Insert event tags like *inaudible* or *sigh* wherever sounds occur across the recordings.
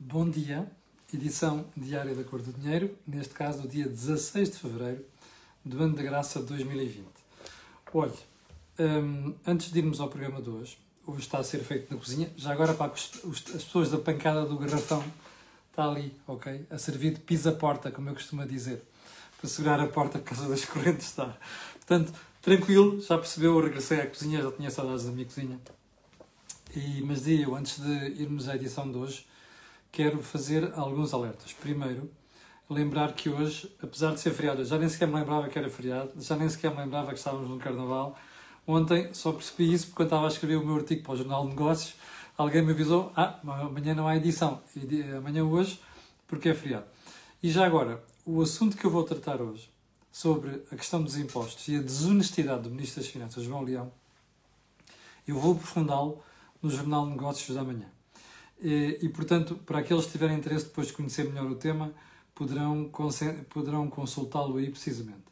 Bom dia, edição diária da Cor do Dinheiro, neste caso o dia 16 de fevereiro do ano da graça de 2020. Olhe, um, antes de irmos ao programa de hoje, hoje está a ser feito na cozinha, já agora para as pessoas da pancada do garrafão, está ali, ok? A servir de pisa-porta, como eu costumo dizer, para segurar a porta por causa das correntes estar. Portanto, tranquilo, já percebeu, eu regressei à cozinha, já tinha saudades da minha cozinha. E, mas eu, antes de irmos à edição de hoje, quero fazer alguns alertas. Primeiro, lembrar que hoje, apesar de ser feriado, já nem sequer me lembrava que era feriado, já nem sequer me lembrava que estávamos no Carnaval. Ontem só percebi isso porque quando estava a escrever o meu artigo para o Jornal de Negócios, alguém me avisou, ah, amanhã não há edição, amanhã hoje, porque é feriado. E já agora, o assunto que eu vou tratar hoje, sobre a questão dos impostos e a desonestidade do Ministro das Finanças, João Leão, eu vou aprofundá-lo no Jornal de Negócios da manhã. E, e, portanto, para aqueles que tiverem interesse depois de conhecer melhor o tema, poderão, poderão consultá-lo aí precisamente.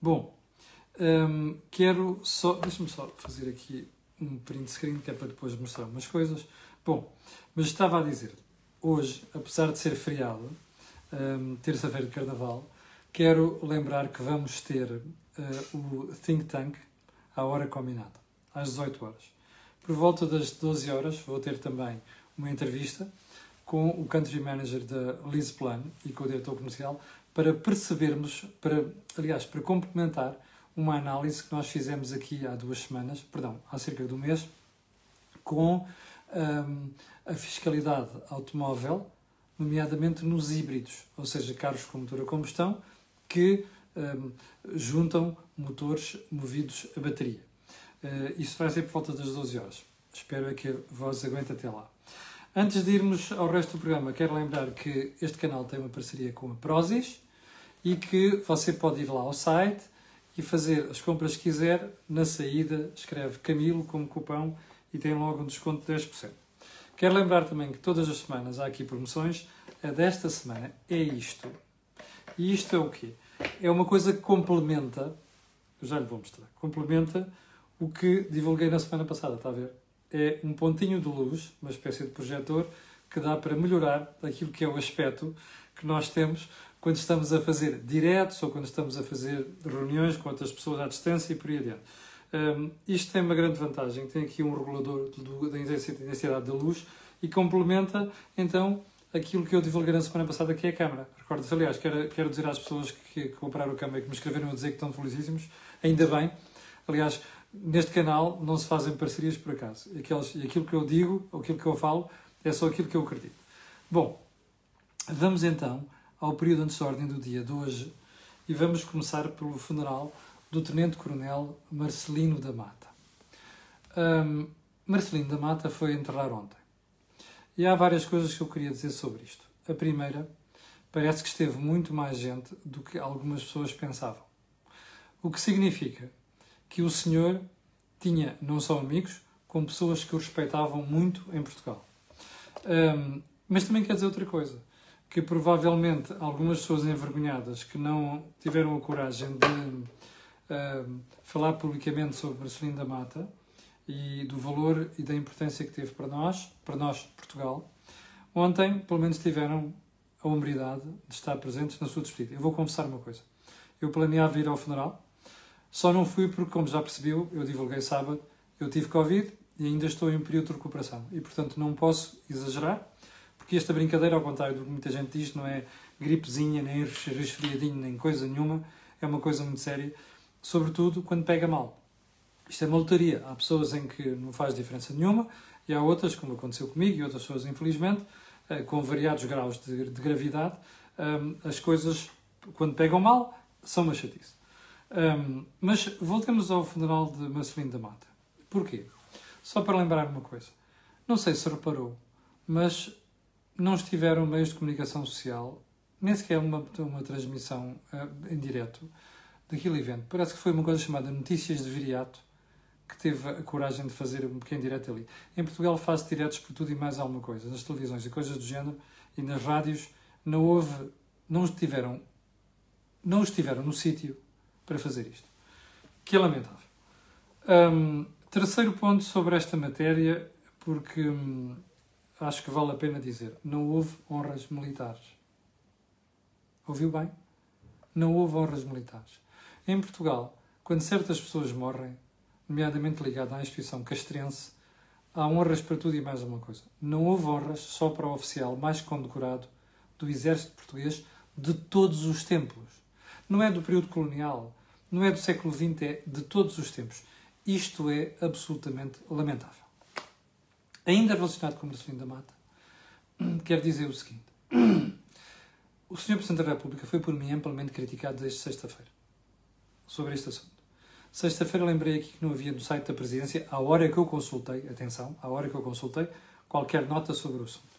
Bom, hum, quero só. Deixa-me só fazer aqui um print screen que é para depois mostrar umas coisas. Bom, mas estava a dizer, hoje, apesar de ser feriado, hum, terça-feira de carnaval, quero lembrar que vamos ter uh, o Think Tank à hora combinada, às 18 horas. Por volta das 12 horas, vou ter também uma entrevista com o Country Manager da Liz Plan e com o diretor comercial para percebermos, para, aliás, para complementar uma análise que nós fizemos aqui há duas semanas, perdão, há cerca de um mês, com um, a fiscalidade automóvel, nomeadamente nos híbridos, ou seja, carros com motor a combustão que um, juntam motores movidos a bateria. Uh, isso vai ser por volta das 12 horas. Espero é que a voz aguente até lá. Antes de irmos ao resto do programa, quero lembrar que este canal tem uma parceria com a Prozis e que você pode ir lá ao site e fazer as compras que quiser. Na saída, escreve Camilo como cupão e tem logo um desconto de 10%. Quero lembrar também que todas as semanas há aqui promoções. A desta semana é isto. E isto é o quê? É uma coisa que complementa, eu já lhe vou mostrar, complementa o que divulguei na semana passada, está a ver? É um pontinho de luz, uma espécie de projetor, que dá para melhorar aquilo que é o aspecto que nós temos quando estamos a fazer diretos ou quando estamos a fazer reuniões com outras pessoas à distância e por aí adiante. Um, isto tem uma grande vantagem, tem aqui um regulador do, da intensidade da luz e complementa então aquilo que eu divulguei na semana passada, que é a câmara. Recordo-se, aliás, quero, quero dizer às pessoas que, que compraram a câmara e que me escreveram a dizer que estão felicíssimos, ainda bem. Aliás, neste canal não se fazem parcerias por acaso. E aquilo que eu digo, ou aquilo que eu falo, é só aquilo que eu acredito. Bom, vamos então ao período antes da ordem do dia de hoje e vamos começar pelo funeral do Tenente Coronel Marcelino da Mata. Um, Marcelino da Mata foi enterrar ontem. E há várias coisas que eu queria dizer sobre isto. A primeira, parece que esteve muito mais gente do que algumas pessoas pensavam. O que significa que o senhor tinha não só amigos, como pessoas que o respeitavam muito em Portugal. Um, mas também quer dizer outra coisa, que provavelmente algumas pessoas envergonhadas que não tiveram a coragem de um, falar publicamente sobre Marcelino da Mata e do valor e da importância que teve para nós, para nós, Portugal, ontem, pelo menos, tiveram a hombridade de estar presentes na sua despedida. Eu vou confessar uma coisa. Eu planeava ir ao funeral, só não fui porque, como já percebeu, eu divulguei sábado, eu tive Covid e ainda estou em um período de recuperação. E, portanto, não posso exagerar, porque esta brincadeira, ao contrário do que muita gente diz, não é gripezinha, nem resfriadinho, nem coisa nenhuma, é uma coisa muito séria, sobretudo quando pega mal. Isto é uma lotaria. Há pessoas em que não faz diferença nenhuma e há outras, como aconteceu comigo e outras pessoas, infelizmente, eh, com variados graus de, de gravidade, eh, as coisas, quando pegam mal, são uma chatice. Um, mas voltemos ao funeral de Marcelino da Mata. Porquê? Só para lembrar uma coisa. Não sei se reparou, mas não estiveram meios de comunicação social, nem sequer uma, uma transmissão uh, em direto daquele evento. Parece que foi uma coisa chamada Notícias de Viriato, que teve a coragem de fazer um pequeno direto ali. Em Portugal faz diretos por tudo e mais alguma coisa, nas televisões e coisas do género, e nas rádios não houve, não estiveram, não estiveram no sítio para fazer isto. Que é lamentável. Um, terceiro ponto sobre esta matéria, porque um, acho que vale a pena dizer: não houve honras militares. Ouviu bem? Não houve honras militares. Em Portugal, quando certas pessoas morrem, nomeadamente ligadas à instituição castrense, há honras para tudo e mais uma coisa. Não houve honras só para o oficial mais condecorado do exército português de todos os tempos. Não é do período colonial, não é do século XX, é de todos os tempos. Isto é absolutamente lamentável. Ainda relacionado com Marcelino da Mata, *clears throat* quero dizer o seguinte. *clears throat* O Sr. Presidente da República foi por mim amplamente criticado desde sexta-feira sobre este assunto. Sexta-feira lembrei aqui que não havia no site da Presidência, à hora que eu consultei, atenção, à hora que eu consultei, qualquer nota sobre o assunto.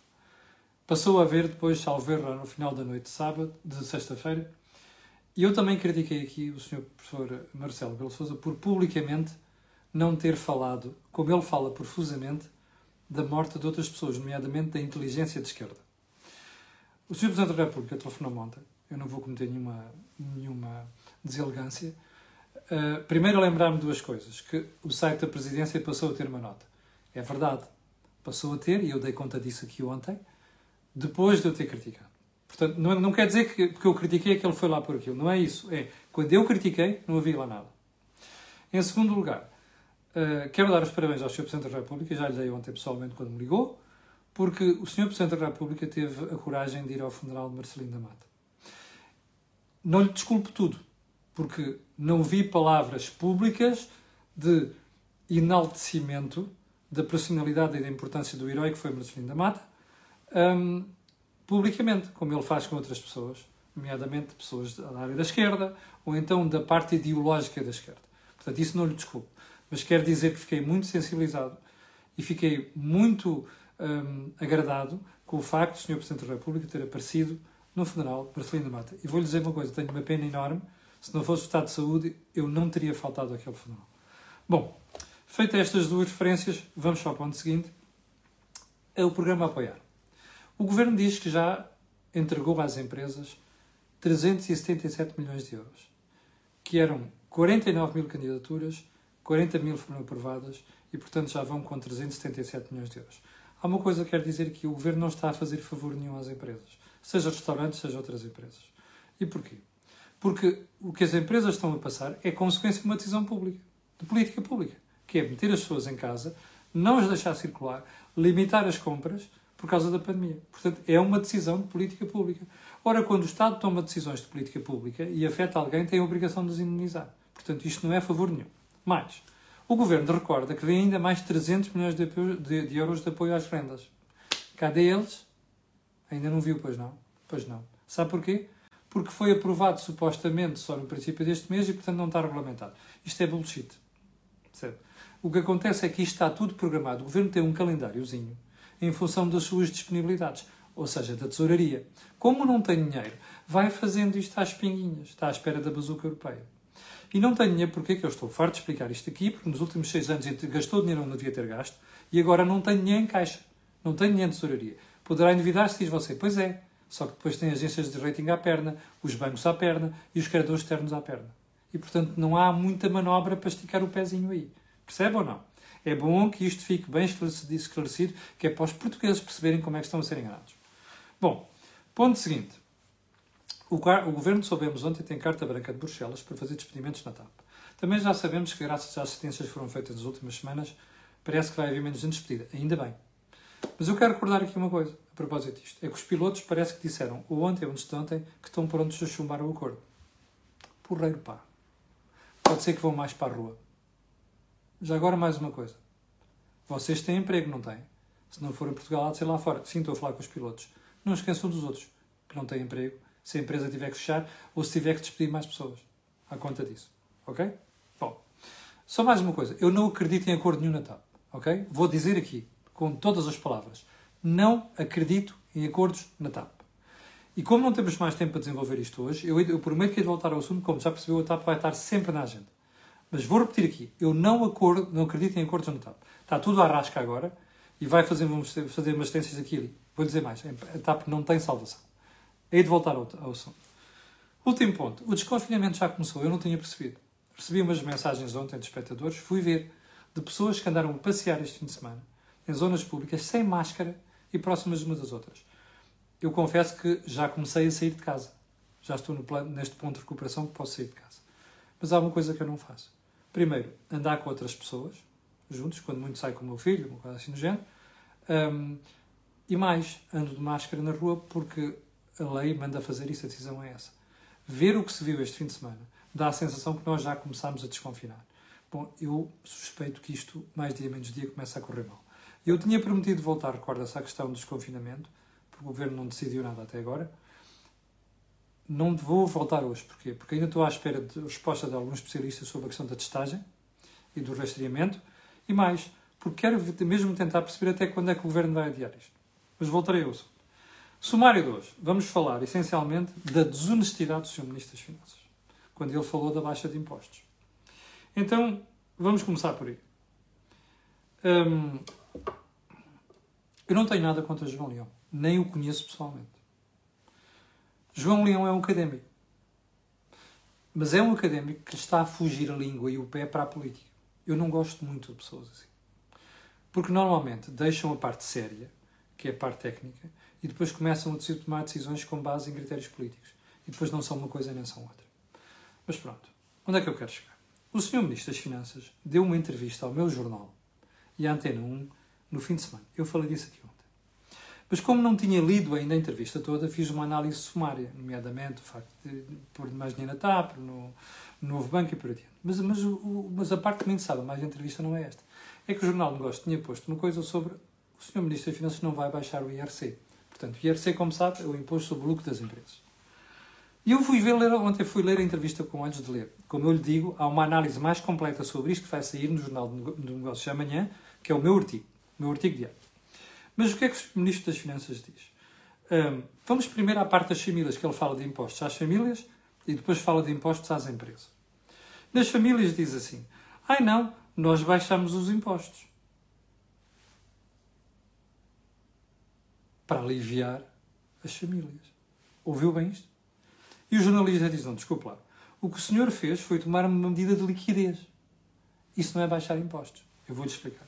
Passou a haver depois, salvo erro, no final da noite de sábado, de sexta-feira, e eu também critiquei aqui o Sr. Professor Marcelo Belo Souza por publicamente não ter falado, como ele fala profusamente, da morte de outras pessoas, nomeadamente da inteligência de esquerda. O Sr. Presidente da República telefonou ontem, eu não vou cometer nenhuma, nenhuma deselegância. Uh, primeiro, lembrar-me duas coisas: que o site da Presidência passou a ter uma nota. É verdade, passou a ter, e eu dei conta disso aqui ontem, depois de eu ter criticado. Portanto, não, não quer dizer que porque eu critiquei que ele foi lá por aquilo. Não é isso. É quando eu critiquei, não havia lá nada. Em segundo lugar, uh, quero dar os parabéns ao Sr. Presidente da República, já lhe dei ontem pessoalmente quando me ligou, porque o Sr. Presidente da República teve a coragem de ir ao funeral de Marcelino da Mata. Não lhe desculpo tudo, porque não vi palavras públicas de enaltecimento da personalidade e da importância do herói que foi Marcelino da Mata, um, publicamente, como ele faz com outras pessoas, nomeadamente pessoas da área da esquerda ou então da parte ideológica da esquerda. Portanto, isso não lhe desculpo. Mas quero dizer que fiquei muito sensibilizado e fiquei muito um, agradado com o facto do Sr. Presidente da República ter aparecido no funeral de Marcelino Mata. E vou-lhe dizer uma coisa, tenho uma pena enorme, se não fosse o estado de saúde, eu não teria faltado aquele funeral. Bom, feitas estas duas referências, vamos ao ponto seguinte, é o programa Apoiar. O Governo diz que já entregou às empresas 377 milhões de euros, que eram 49 mil candidaturas, 40 mil foram aprovadas e, portanto, já vão com 377 milhões de euros. Há uma coisa que quero dizer que o Governo não está a fazer favor nenhum às empresas, seja restaurantes, seja outras empresas. E porquê? Porque o que as empresas estão a passar é consequência de uma decisão pública, de política pública, que é meter as pessoas em casa, não as deixar circular, limitar as compras por causa da pandemia. Portanto, é uma decisão de política pública. Ora, quando o Estado toma decisões de política pública e afeta alguém, tem a obrigação de os. Portanto, isto não é favor nenhum. Mais, o Governo recorda que vem ainda mais 300 milhões de, de, de euros de apoio às rendas. Cadê eles? Ainda não viu, pois não? Pois não. Sabe porquê? Porque foi aprovado supostamente só no princípio deste mês e, portanto, não está regulamentado. Isto é bullshit. Certo? O que acontece é que isto está tudo programado. O Governo tem um calendáriozinho em função das suas disponibilidades, ou seja, da tesouraria. Como não tem dinheiro, vai fazendo isto às pinguinhas, está à espera da bazuca europeia. E não tem dinheiro, porquê? Que eu estou farto de explicar isto aqui, porque nos últimos seis anos gastou dinheiro onde não devia ter gasto e agora não tem dinheiro em caixa, não tem dinheiro de tesouraria. Poderá endividar-se, diz você, pois é, só que depois tem agências de rating à perna, os bancos à perna e os credores externos à perna. E, portanto, não há muita manobra para esticar o pezinho aí. Percebe ou não? É bom que isto fique bem esclarecido, que é para os portugueses perceberem como é que estão a ser enganados. Bom, ponto seguinte. O, o Governo, soubemos ontem, tem carta branca de Bruxelas para fazer despedimentos na TAP. Também já sabemos que, graças às assistências que foram feitas nas últimas semanas, parece que vai haver menos gente despedida. Ainda bem. Mas eu quero recordar aqui uma coisa, a propósito disto. É que os pilotos parece que disseram, ou ontem ou antes de ontem, que estão prontos a chumbar o acordo. Porreiro pá. Pode ser que vão mais para a rua. Já agora mais uma coisa. Vocês têm emprego, não têm? Se não for em Portugal, há de ser lá fora. Sim, estou a falar com os pilotos. Não esqueçam dos outros, que não têm emprego, se a empresa tiver que fechar ou se tiver que despedir mais pessoas. À conta disso. Ok? Bom, só mais uma coisa. Eu não acredito em acordo nenhum na TAP. Ok? Vou dizer aqui, com todas as palavras. Não acredito em acordos na TAP. E como não temos mais tempo para desenvolver isto hoje, eu, eu prometo que de voltar ao assunto, como já percebeu, a TAP vai estar sempre na agenda. Mas vou repetir aqui, eu não, acordo, não acredito em acordos no TAP. Está tudo à rasca agora e vai fazer, vamos fazer umas tendências aqui ali. Vou dizer mais, a TAP não tem salvação. Hei de voltar ao, ao assunto. Último ponto, o desconfinamento já começou, eu não tinha percebido. Recebi umas mensagens ontem de espectadores, fui ver, de pessoas que andaram a passear este fim de semana, em zonas públicas, sem máscara, e próximas umas das outras. Eu confesso que já comecei a sair de casa. Já estou no plano, neste ponto de recuperação que posso sair de casa. Mas há uma coisa que eu não faço. Primeiro, andar com outras pessoas, juntos, quando muito saio com o meu filho, uma coisa assim do género. Um, e mais, ando de máscara na rua porque a lei manda fazer isso, a decisão é essa. Ver o que se viu este fim de semana dá a sensação que nós já começámos a desconfinar. Bom, eu suspeito que isto, mais dia menos dia, começa a correr mal. Eu tinha prometido voltar, recorda-se, à questão do desconfinamento, porque o governo não decidiu nada até agora. Não vou voltar hoje. Porquê? Porque ainda estou à espera de resposta de alguns especialistas sobre a questão da testagem e do rastreamento. E mais, porque quero mesmo tentar perceber até quando é que o governo vai adiar isto. Mas voltarei ao assunto. Sumário de hoje. Vamos falar essencialmente da desonestidade do Sr. Ministro das Finanças, quando ele falou da baixa de impostos. Então, vamos começar por aí. Hum, eu não tenho nada contra João Leão, nem o conheço pessoalmente. João Leão é um académico. Mas é um académico que está a fugir a língua e o pé para a política. Eu não gosto muito de pessoas assim. Porque normalmente deixam a parte séria, que é a parte técnica, e depois começam a tomar decisões com base em critérios políticos. E depois não são uma coisa nem são outra. Mas pronto, onde é que eu quero chegar? O Sr. Ministro das Finanças deu uma entrevista ao meu jornal e à Antena 1 no fim de semana. Eu falei disso aqui ontem. Mas como não tinha lido ainda a entrevista toda, fiz uma análise sumária, nomeadamente o facto de pôr mais dinheiro na TAP, no, no Novo Banco e por adiante. Mas, mas, o, mas a parte que me interessava mais da entrevista não é esta. É que o Jornal de Negócios tinha posto uma coisa sobre o Sr. Ministro das Finanças não vai baixar o IRC. Portanto, o IRC, como sabe, é o Imposto sobre o Lucro das Empresas. E eu fui ver, ler, ontem fui ler a entrevista com antes de ler. Como eu lhe digo, há uma análise mais completa sobre isto que vai sair no Jornal de Negócios amanhã, que é o meu artigo, o meu artigo diário. Mas o que é que o Ministro das Finanças diz? Um, vamos primeiro à parte das famílias, que ele fala de impostos às famílias e depois fala de impostos às empresas. Nas famílias diz assim: ai não, nós baixamos os impostos. Para aliviar as famílias. Ouviu bem isto? E o jornalista diz: Não, desculpe lá. O que o senhor fez foi tomar uma medida de liquidez. Isso não é baixar impostos. Eu vou-lhe explicar.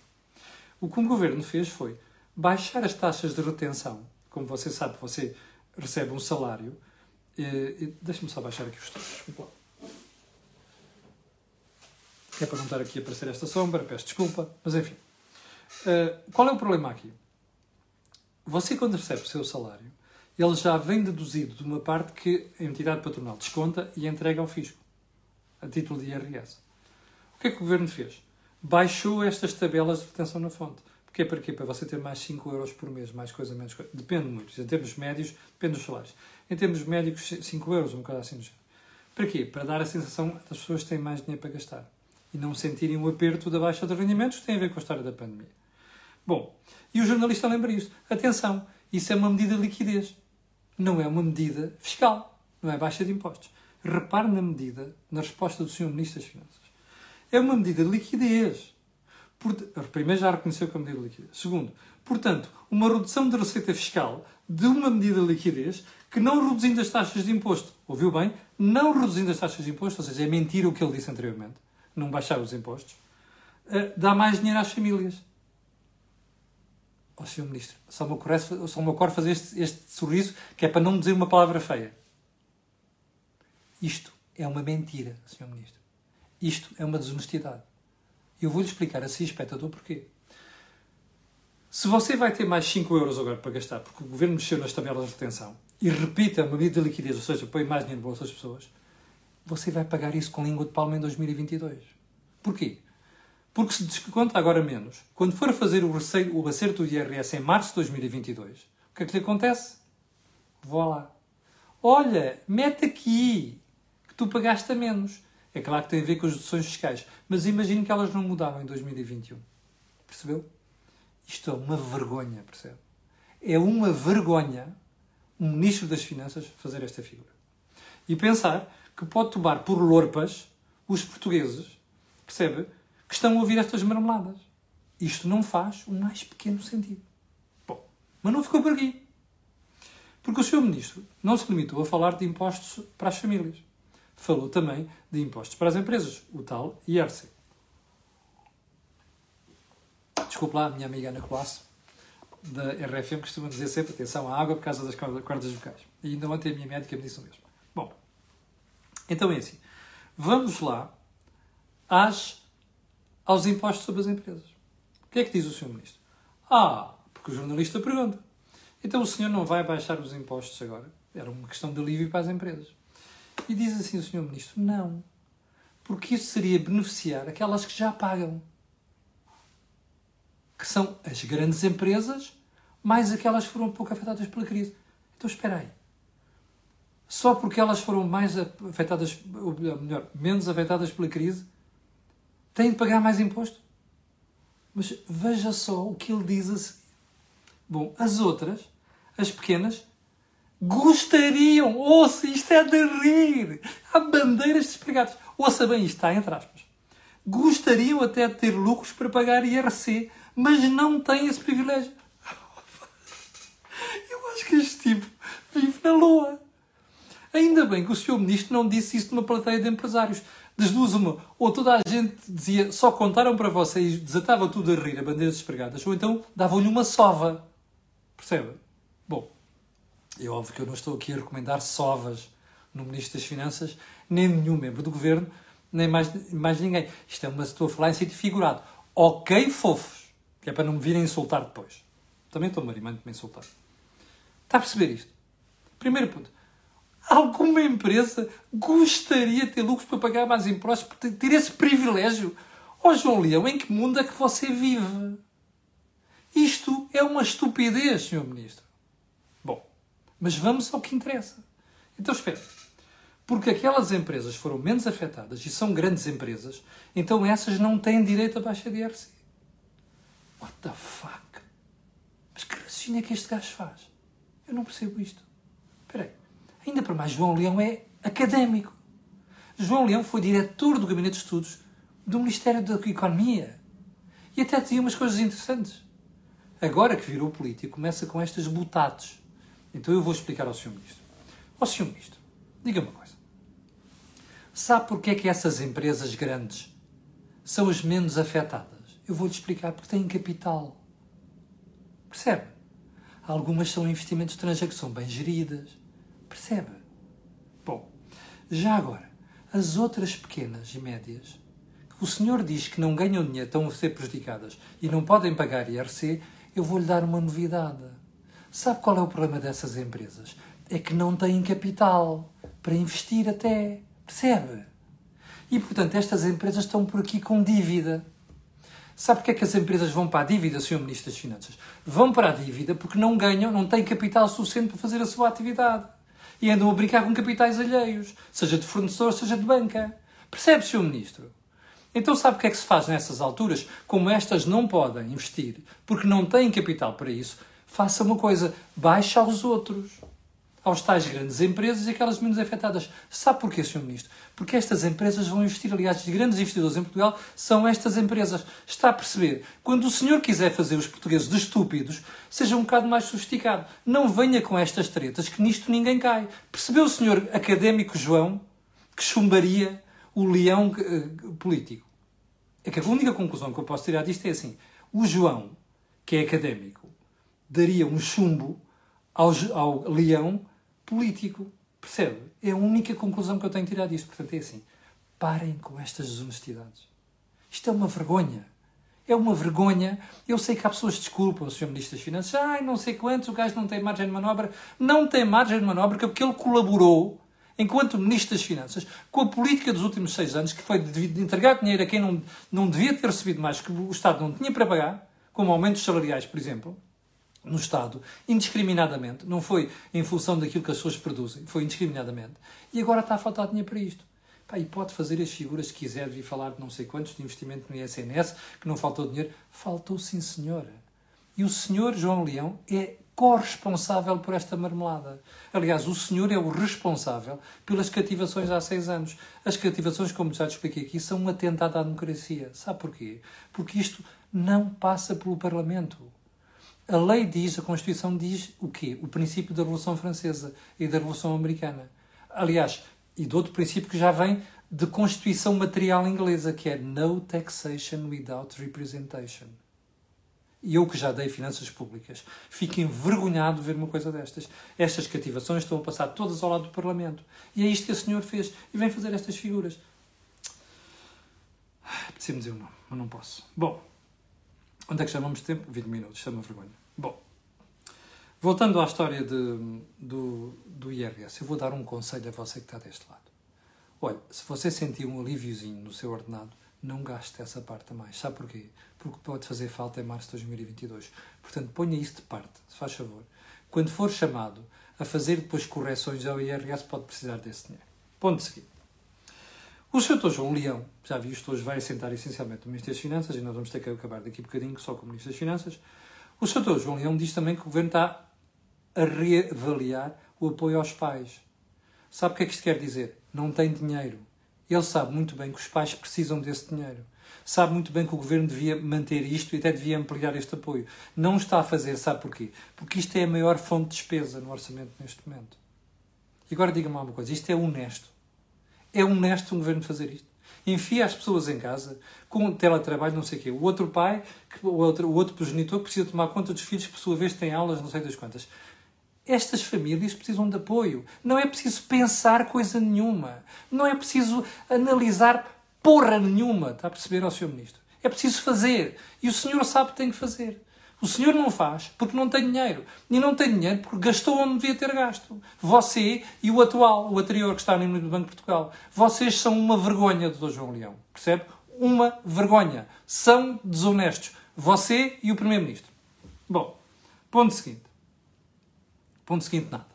O que o governo fez foi baixar as taxas de retenção. Como você sabe, você recebe um salário. Deixa-me só baixar aqui os. Desculpa lá. É para não estar aqui a aparecer esta sombra, peço desculpa, mas enfim. Uh, qual é o problema aqui? Você, quando recebe o seu salário, ele já vem deduzido de uma parte que a entidade patronal desconta e entrega ao fisco, a título de IRS. O que é que o governo fez? Baixou estas tabelas de retenção na fonte. Porque é para quê? Para você ter mais 5 euros por mês, mais coisa, menos coisa. Depende muito. Em termos médios, depende dos salários. Em termos médicos, 5 euros, um bocado assim. Para quê? Para dar a sensação das pessoas que têm mais dinheiro para gastar. E não sentirem o aperto da baixa de rendimentos que tem a ver com a história da pandemia. Bom, e o jornalista lembra isto. Atenção, isso é uma medida de liquidez não é uma medida fiscal, não é baixa de impostos. Repare na medida, na resposta do Sr. Ministro das Finanças. É uma medida de liquidez. Por, primeiro, já reconheceu que é uma medida de liquidez. Segundo, portanto, uma redução de receita fiscal de uma medida de liquidez que não reduzindo as taxas de imposto, ouviu bem? Não reduzindo as taxas de imposto, ou seja, é mentira o que ele disse anteriormente, não baixar os impostos, eh, dá mais dinheiro às famílias. Ó oh, Sr. Ministro, só me, ocorre, só me ocorre fazer este, este sorriso que é para não dizer uma palavra feia. Isto é uma mentira, Sr. Ministro. Isto é uma desonestidade. Eu vou-lhe explicar assim, espectador, porquê. Se você vai ter mais 5 euros agora para gastar, porque o governo mexeu nas tabelas de retenção, e repita uma medida de liquidez, ou seja, põe mais dinheiro no bolso das pessoas, você vai pagar isso com língua de palma em 2022. Porquê? Porque se desconta agora menos, quando for fazer o, receio, o acerto do IRS em março de 2022, o que é que lhe acontece? Vou lá. Olha, mete aqui que tu pagaste a menos. É claro que tem a ver com as deduções fiscais, mas imagino que elas não mudaram em 2021. Percebeu? Isto é uma vergonha, percebe? É uma vergonha um Ministro das Finanças fazer esta figura. E pensar que pode tomar por lorpas os portugueses, percebe? que estão a ouvir estas marmeladas. Isto não faz o mais pequeno sentido. Bom, mas não ficou por aqui. Porque o Sr. Ministro não se limitou a falar de impostos para as famílias. Falou também de impostos para as empresas, o tal IRC. Desculpe lá, minha amiga Ana Colasso. da RFM costuma dizer sempre atenção à água por causa das cordas vocais. E ainda ontem a minha médica me disse o mesmo. Bom, então é assim. Vamos lá às, aos impostos sobre as empresas. O que é que diz o Sr. Ministro? Ah, porque o jornalista pergunta. Então o senhor não vai baixar os impostos agora? Era uma questão de alívio para as empresas. E diz assim o Sr. Ministro: não, porque isso seria beneficiar aquelas que já pagam, que são as grandes empresas, mais aquelas que foram pouco afetadas pela crise. Então espera aí. Só porque elas foram mais afetadas, ou melhor, menos afetadas pela crise, têm de pagar mais imposto? Mas veja só o que ele diz a seguir. Bom, as outras, as pequenas, gostariam, ouça, isto é de rir, há bandeiras despregadas. Ouça bem, isto está entre aspas. Gostariam até de ter lucros para pagar IRC, mas não têm esse privilégio. *laughs* Eu acho que este tipo vive na lua. Ainda bem que o Sr. Ministro não disse isso numa plateia de empresários. Das duas. Ou toda a gente dizia, só contaram para vocês, desatava tudo a rir, a bandeiras despregadas, ou então davam-lhe uma sova. Percebe? É óbvio que eu não estou aqui a recomendar sovas no Ministro das Finanças, nem nenhum membro do Governo, nem mais, mais ninguém. Isto é uma, estou a falar em sítio figurado. Ok, fofos, que é para não me virem insultar depois. Também estou marimando de me insultar. Está a perceber isto? Primeiro ponto. Alguma empresa gostaria de ter lucros para pagar mais impostos, para ter esse privilégio? Ó oh, João Leão, em que mundo é que você vive? Isto é uma estupidez, Sr. Ministro. Mas vamos ao que interessa. Então espera. Porque aquelas empresas foram menos afetadas e são grandes empresas, então essas não têm direito a baixa de IRC. What the fuck? Mas que raciocínio é que este gajo faz? Eu não percebo isto. Espera aí. Ainda para mais, João Leão é académico. João Leão foi diretor do Gabinete de Estudos do Ministério da Economia. E até tinha umas coisas interessantes. Agora que virou político, começa com estas botates. Então eu vou explicar ao Sr. Ministro. Ó Sr. Ministro, diga uma coisa. Sabe porquê é que essas empresas grandes são as menos afetadas? Eu vou-lhe explicar. Porque têm capital. Percebe? Algumas são investimentos estrangeiros que são bem geridas. Percebe? Bom, já agora, as outras pequenas e médias, que o senhor diz que não ganham dinheiro, estão a ser prejudicadas e não podem pagar IRC, eu vou-lhe dar uma novidade. Sabe qual é o problema dessas empresas? É que não têm capital para investir até. Percebe? E, portanto, estas empresas estão por aqui com dívida. Sabe porque é que as empresas vão para a dívida, Sr. Ministro das Finanças? Vão para a dívida porque não ganham, não têm capital suficiente para fazer a sua atividade. E andam a brincar com capitais alheios, seja de fornecedor, seja de banca. Percebe, Sr. Ministro? Então sabe o que é que se faz nessas alturas? Como estas não podem investir, porque não têm capital para isso, faça uma coisa, baixa aos outros. Aos tais grandes empresas e aquelas menos afetadas. Sabe porquê, Sr. Ministro? Porque estas empresas vão investir, aliás, os grandes investidores em Portugal são estas empresas. Está a perceber? Quando o senhor quiser fazer os portugueses de estúpidos, seja um bocado mais sofisticado. Não venha com estas tretas, que nisto ninguém cai. Percebeu o senhor académico João que chumbaria o leão uh, político. É que a única conclusão que eu posso tirar disto é assim: o João, que é académico, daria um chumbo ao, ao leão político. Percebe? É a única conclusão que eu tenho tirado disto. Portanto, é assim: parem com estas desonestidades. Isto é uma vergonha. É uma vergonha. Eu sei que há pessoas que desculpam o Sr. Ministro das Finanças. Ai, não sei quantos, o gajo não tem margem de manobra. Não tem margem de manobra porque ele colaborou enquanto Ministro das Finanças, com a política dos últimos seis anos, que foi de entregar dinheiro a quem não, não devia ter recebido mais, que o Estado não tinha para pagar, como aumentos salariais, por exemplo, no Estado, indiscriminadamente, não foi em função daquilo que as pessoas produzem, foi indiscriminadamente, e agora está a faltar dinheiro para isto. Pá, e pode fazer as figuras que quiser, vir falar de não sei quantos de investimento no ISNS, que não faltou dinheiro. Faltou sim, senhora. E o senhor João Leão é corresponsável por esta marmelada. Aliás, o senhor é o responsável pelas cativações há seis anos. As cativações, como já te expliquei aqui, são um atentado à democracia. Sabe porquê? Porque isto não passa pelo Parlamento. A lei diz, a Constituição diz o quê? O princípio da Revolução Francesa e da Revolução Americana. Aliás, e de outro princípio que já vem de Constituição Material Inglesa, que é No Taxation Without Representation. e eu que já dei finanças públicas, fico envergonhado de ver uma coisa destas. Estas cativações estão a passar todas ao lado do Parlamento. E é isto que a senhor fez. E vem fazer estas figuras. Apetecia-me dizer o nome, mas não posso. Bom, onde é que chamamos de tempo? 20 minutos, chama vergonha. Bom, voltando à história de, do, do IRS, eu vou dar um conselho a você que está deste lado. Olha, se você sentir um alíviozinho no seu ordenado, não gaste essa parte a mais. Sabe porquê? Porque pode fazer falta em março de 2022. Portanto, ponha isso de parte, se faz favor. Quando for chamado a fazer depois correções ao IRS, pode precisar desse dinheiro. Ponto seguinte. O Sr. João Leão, já vi isto hoje, vai assentar essencialmente no Ministério das Finanças, e nós vamos ter que acabar daqui a bocadinho só com o Ministro das Finanças. O Sr. João Leão diz também que o Governo está a reavaliar o apoio aos pais. Sabe o que é que isto quer dizer? Não tem dinheiro. Ele sabe muito bem que os pais precisam desse dinheiro. Sabe muito bem que o governo devia manter isto e até devia ampliar este apoio. Não está a fazer, sabe porquê? Porque isto é a maior fonte de despesa no orçamento neste momento. E agora diga-me uma coisa: isto é honesto. É honesto um governo fazer isto? Enfia as pessoas em casa com teletrabalho, não sei o quê. O outro pai, o outro, o outro progenitor, precisa tomar conta dos filhos que, por sua vez, têm aulas, não sei das quantas. Estas famílias precisam de apoio. Não é preciso pensar coisa nenhuma. Não é preciso analisar porra nenhuma. Está a perceber, ao Sr. Ministro? É preciso fazer. E o senhor sabe que tem que fazer. O senhor não faz porque não tem dinheiro. E não tem dinheiro porque gastou onde devia ter gasto. Você e o atual, o anterior que está no Banco de Portugal. Vocês são uma vergonha, Dr. João Leão. Percebe? Uma vergonha. São desonestos. Você e o Primeiro-Ministro. Bom, ponto seguinte. Ponto seguinte, nada.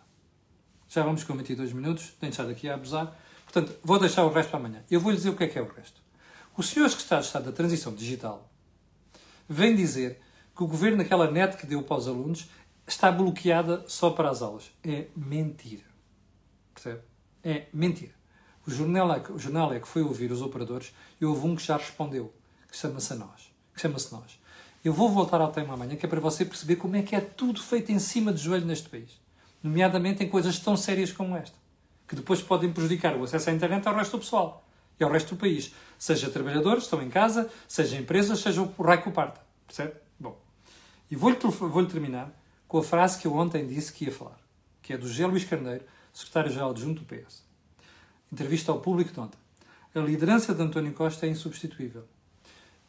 Já vamos com 22 minutos, tenho estado aqui a abusar. Portanto, vou deixar o resto para amanhã. Eu vou lhe dizer o que é que é o resto. O senhor secretário de Estado da Transição Digital vem dizer que o governo, naquela net que deu para os alunos, está bloqueada só para as aulas. É mentira. Percebe? É mentira. O jornal, é que, o jornal é que foi ouvir os operadores e houve um que já respondeu, que chama-se nós. Que chama-se nós. Eu vou voltar ao tema amanhã, que é para você perceber como é que é tudo feito em cima de joelho neste país nomeadamente em coisas tão sérias como esta, que depois podem prejudicar o acesso à internet ao resto do pessoal e ao resto do país. Seja trabalhadores, estão em casa, seja empresas, seja o raio que o parta. Percebe? E vou-lhe vou terminar com a frase que eu ontem disse que ia falar, que é do José Luís Carneiro, secretário-geral adjunto do PS. Entrevista ao público de ontem. A liderança de António Costa é insubstituível.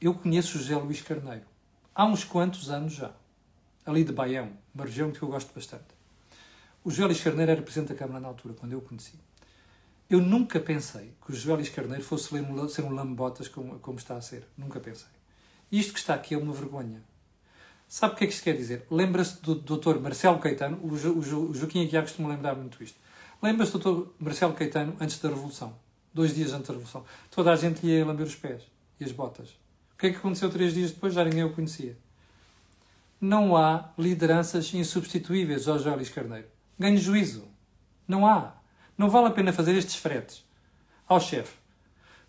Eu conheço o José Luís Carneiro. Há uns quantos anos já. Ali de Baião, uma região que eu gosto bastante. O José Luís Carneiro era Presidente da Câmara na altura, quando eu o conheci. Eu nunca pensei que o José Luís Carneiro fosse ser um lambotas como, como está a ser. Nunca pensei. Isto que está aqui é uma vergonha. Sabe o que é que isto quer dizer? Lembra-se do Dr. Marcelo Caetano, o, jo, o, jo, o Joaquim Aguiar costuma lembrar muito isto. Lembra-se do Dr. Marcelo Caetano antes da Revolução? Dois dias antes da Revolução. Toda a gente ia lamber os pés e as botas. O que é que aconteceu três dias depois? Já ninguém o conhecia. Não há lideranças insubstituíveis José Luís Carneiro. Ganhe juízo. Não há. Não vale a pena fazer estes fretes ao chefe.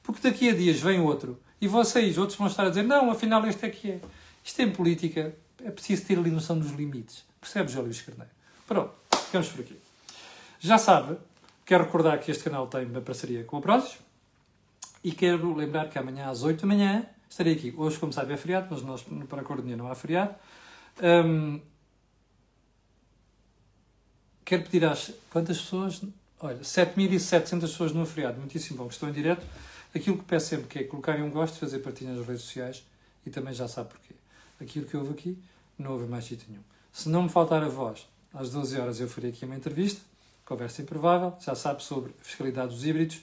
Porque daqui a dias vem outro e vocês, outros, vão estar a dizer: não, afinal este é que é. Isto em política é preciso ter ali noção dos limites. Percebes, José Luís Carneiro? Pronto, ficamos por aqui. Já sabe, quero recordar que este canal tem uma parceria com a Prozis e quero lembrar que amanhã às 8 da manhã estarei aqui. Hoje, como sabe, é feriado, mas nós, para a Cordonha não há feriado. Um, quero pedir às quantas pessoas? Olha, 7.700 pessoas no feriado, muitíssimo bom, que estão em direto. Aquilo que peço sempre que é colocarem um gosto, fazer partilha nas redes sociais e também já sabe porquê. Aquilo que houve aqui, não houve mais sítio nenhum. Se não me faltar a voz, às 12 horas eu farei aqui uma entrevista, conversa improvável, já sabe sobre fiscalidade dos híbridos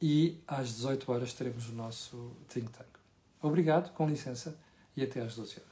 e às 18 horas teremos o nosso think tank. Obrigado, com licença, e até às 12 horas.